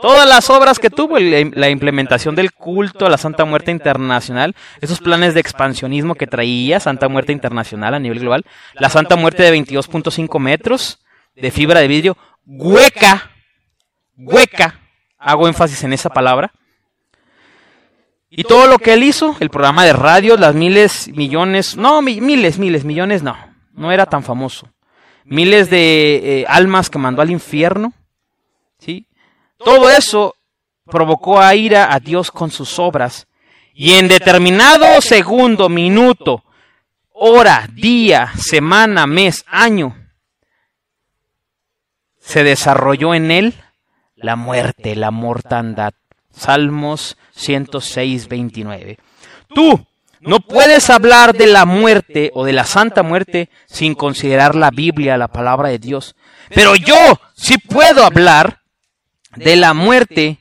todas las obras que tuvo, la implementación del culto a la Santa Muerte Internacional, esos planes de expansionismo que traía Santa Muerte Internacional a nivel global, la Santa Muerte de 22.5 metros de fibra de vidrio, hueca, hueca, hago énfasis en esa palabra, y todo lo que él hizo, el programa de radio, las miles, millones, no, miles, miles, millones, no, no era tan famoso. Miles de eh, almas que mandó al infierno, ¿sí? Todo eso provocó a ira a Dios con sus obras. Y en determinado segundo, minuto, hora, día, semana, mes, año, se desarrolló en él la muerte, la mortandad. Salmos 106, 29. Tú no puedes hablar de la muerte o de la santa muerte sin considerar la Biblia, la palabra de Dios. Pero yo sí puedo hablar de la muerte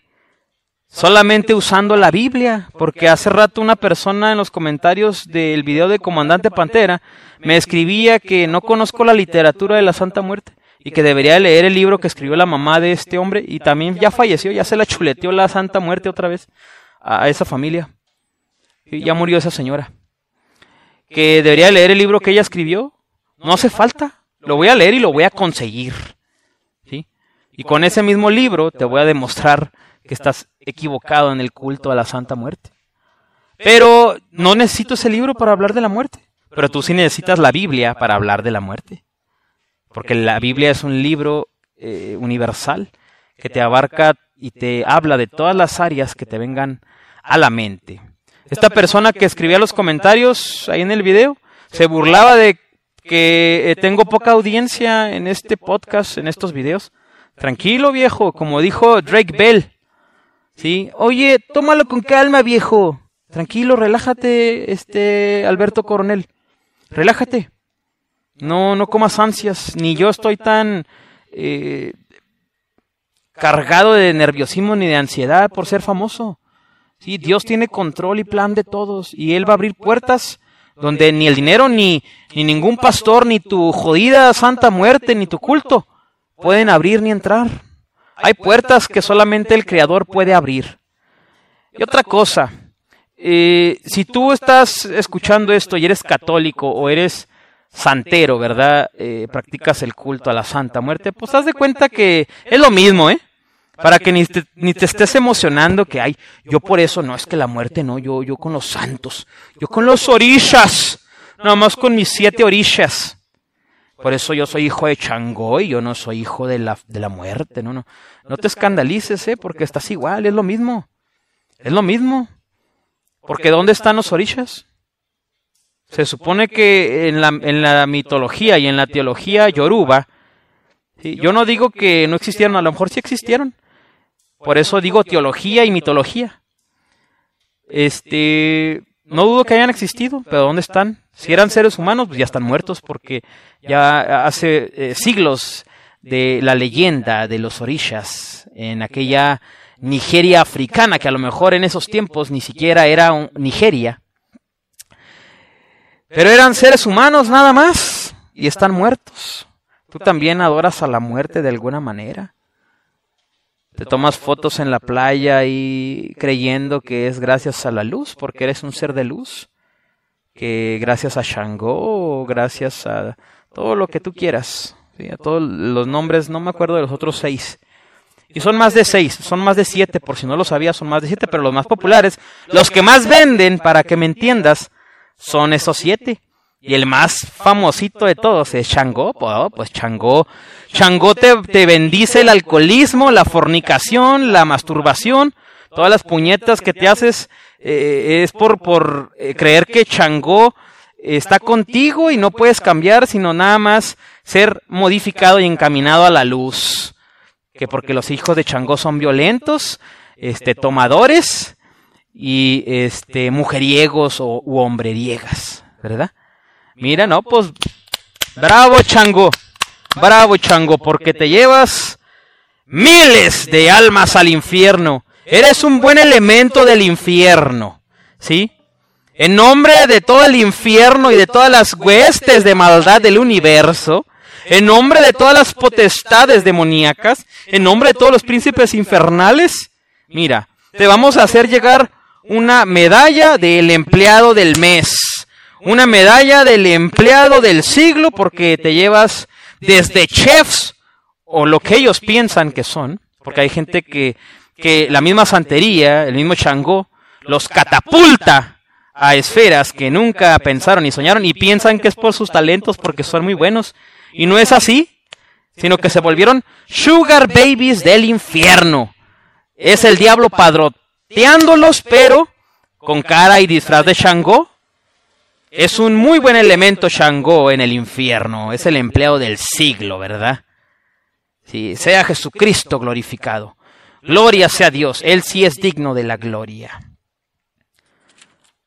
solamente usando la Biblia, porque hace rato una persona en los comentarios del video de Comandante Pantera me escribía que no conozco la literatura de la Santa Muerte y que debería leer el libro que escribió la mamá de este hombre y también ya falleció, ya se la chuleteó la Santa Muerte otra vez a esa familia. Y ya murió esa señora. Que debería leer el libro que ella escribió. No hace falta. Lo voy a leer y lo voy a conseguir. Y con ese mismo libro te voy a demostrar que estás equivocado en el culto a la Santa Muerte. Pero no necesito ese libro para hablar de la muerte. Pero tú sí necesitas la Biblia para hablar de la muerte. Porque la Biblia es un libro eh, universal que te abarca y te habla de todas las áreas que te vengan a la mente. Esta persona que escribía los comentarios ahí en el video se burlaba de que eh, tengo poca audiencia en este podcast, en estos videos. Tranquilo, viejo, como dijo Drake Bell. ¿Sí? Oye, tómalo con calma, viejo. Tranquilo, relájate, este Alberto Coronel. Relájate. No, no comas ansias. Ni yo estoy tan eh, cargado de nerviosismo ni de ansiedad por ser famoso. Sí, Dios tiene control y plan de todos y Él va a abrir puertas donde ni el dinero, ni, ni ningún pastor, ni tu jodida santa muerte, ni tu culto pueden abrir ni entrar. Hay puertas que solamente el Creador puede abrir. Y otra cosa, eh, si tú estás escuchando esto y eres católico o eres santero, ¿verdad? Eh, practicas el culto a la Santa Muerte, pues haz de cuenta que es lo mismo, ¿eh? Para que ni te, ni te estés emocionando que hay, yo por eso, no es que la muerte no, yo, yo con los santos, yo con los orillas, nada más con mis siete orillas. Por eso yo soy hijo de Changó y yo no soy hijo de la, de la muerte, no, no. No te escandalices, ¿eh? Porque estás igual, es lo mismo. Es lo mismo. Porque ¿dónde están los orillas? Se supone que en la, en la mitología y en la teología yoruba, yo no digo que no existieron, a lo mejor sí existieron, por eso digo teología y mitología. Este, no dudo que hayan existido, pero ¿dónde están? Si eran seres humanos, pues ya están muertos porque ya hace eh, siglos de la leyenda de los orishas en aquella Nigeria africana, que a lo mejor en esos tiempos ni siquiera era Nigeria. Pero eran seres humanos nada más y están muertos. Tú también adoras a la muerte de alguna manera. Te tomas fotos en la playa y creyendo que es gracias a la luz, porque eres un ser de luz. Que gracias a Shango, gracias a todo lo que tú quieras. A todos los nombres, no me acuerdo de los otros seis. Y son más de seis, son más de siete, por si no lo sabías, son más de siete, pero los más populares, los que más venden, para que me entiendas, son esos siete. Y el más famosito de todos es Changó, pues Changó, Changó te, bendice el alcoholismo, la fornicación, la masturbación, todas las puñetas que te haces eh, es por, por eh, creer que Changó está contigo y no puedes cambiar, sino nada más ser modificado y encaminado a la luz. que porque los hijos de Changó son violentos, este, tomadores y este, mujeriegos o u hombreriegas, ¿verdad? Mira, no, pues, bravo Chango, bravo Chango, porque te llevas miles de almas al infierno. Eres un buen elemento del infierno, ¿sí? En nombre de todo el infierno y de todas las huestes de maldad del universo, en nombre de todas las potestades demoníacas, en nombre de todos los príncipes infernales, mira, te vamos a hacer llegar una medalla del empleado del mes, una medalla del empleado del siglo, porque te llevas desde chefs o lo que ellos piensan que son, porque hay gente que, que la misma santería, el mismo Changó, los catapulta a esferas que nunca pensaron ni soñaron y piensan que es por sus talentos porque son muy buenos. Y no es así, sino que se volvieron sugar babies del infierno. Es el diablo padroteándolos, pero con cara y disfraz de Shango. Es un muy buen elemento Shango en el infierno. Es el empleado del siglo, ¿verdad? Sí, sea Jesucristo glorificado. Gloria sea Dios. Él sí es digno de la gloria.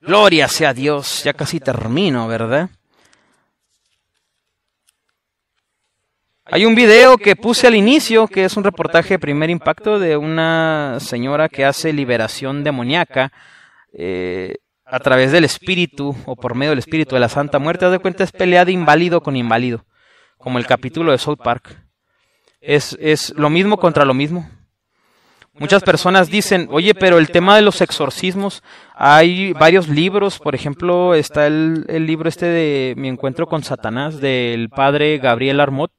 Gloria sea Dios. Ya casi termino, ¿verdad? Hay un video que puse al inicio, que es un reportaje de primer impacto de una señora que hace liberación demoníaca eh, a través del espíritu o por medio del espíritu de la Santa Muerte. Haz de cuenta, es pelea de inválido con inválido, como el capítulo de South Park. Es, es lo mismo contra lo mismo. Muchas personas dicen, oye, pero el tema de los exorcismos, hay varios libros, por ejemplo, está el, el libro este de Mi encuentro con Satanás, del padre Gabriel Armot,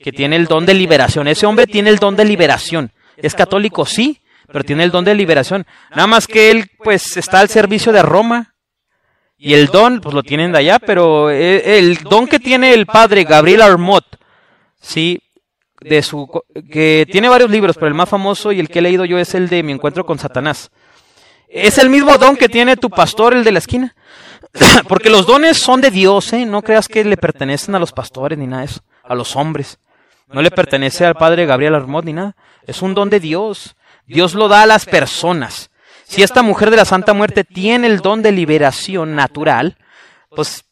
que tiene el don de liberación. Ese hombre tiene el don de liberación. Es católico, sí, pero tiene el don de liberación. Nada más que él, pues, está al servicio de Roma. Y el don, pues lo tienen de allá, pero eh, el don que tiene el padre Gabriel Armot, sí, de su, que tiene varios libros, pero el más famoso y el que he leído yo es el de Mi encuentro con Satanás. Es el mismo don que tiene tu pastor, el de la esquina. Porque los dones son de Dios, ¿eh? No creas que le pertenecen a los pastores ni nada de eso, a los hombres. No le pertenece al padre Gabriel Armot ni nada. Es un don de Dios. Dios lo da a las personas. Si esta mujer de la Santa Muerte tiene el don de liberación natural, pues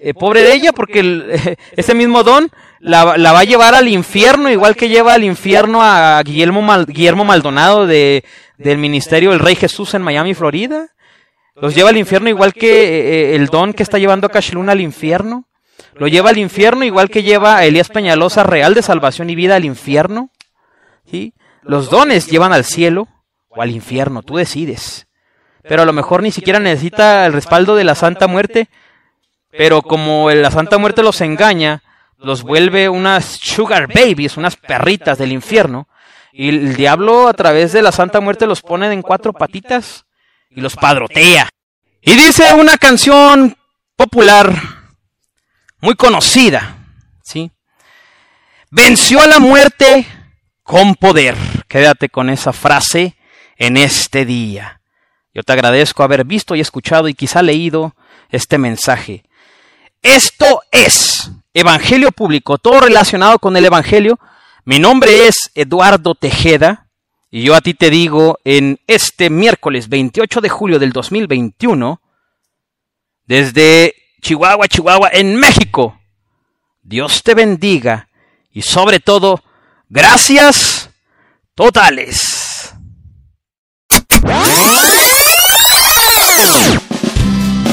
eh, pobre de ella, porque ese mismo don la, va a llevar al infierno, igual que lleva al infierno a Guillermo, Guillermo Maldonado de, del Ministerio del Rey Jesús en Miami, Florida. Los lleva al infierno igual que eh, el don que está llevando a Cacheluna al infierno. Lo lleva al infierno igual que lleva a Elías Peñalosa, Real de Salvación y Vida, al infierno. ¿sí? Los dones llevan al cielo o al infierno, tú decides. Pero a lo mejor ni siquiera necesita el respaldo de la Santa Muerte. Pero como la Santa Muerte los engaña, los vuelve unas sugar babies, unas perritas del infierno. Y el diablo a través de la Santa Muerte los pone en cuatro patitas y los padrotea. Y dice una canción popular muy conocida, ¿sí? Venció a la muerte con poder. Quédate con esa frase en este día. Yo te agradezco haber visto y escuchado y quizá leído este mensaje. Esto es Evangelio Público, todo relacionado con el Evangelio. Mi nombre es Eduardo Tejeda y yo a ti te digo en este miércoles 28 de julio del 2021, desde Chihuahua, Chihuahua, en México. Dios te bendiga y sobre todo, gracias totales.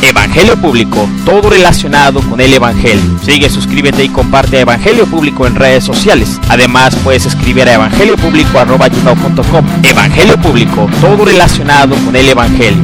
Evangelio Público, todo relacionado con el Evangelio. Sigue, suscríbete y comparte Evangelio Público en redes sociales. Además, puedes escribir a evangeliopúblico.com. Evangelio Público, todo relacionado con el Evangelio.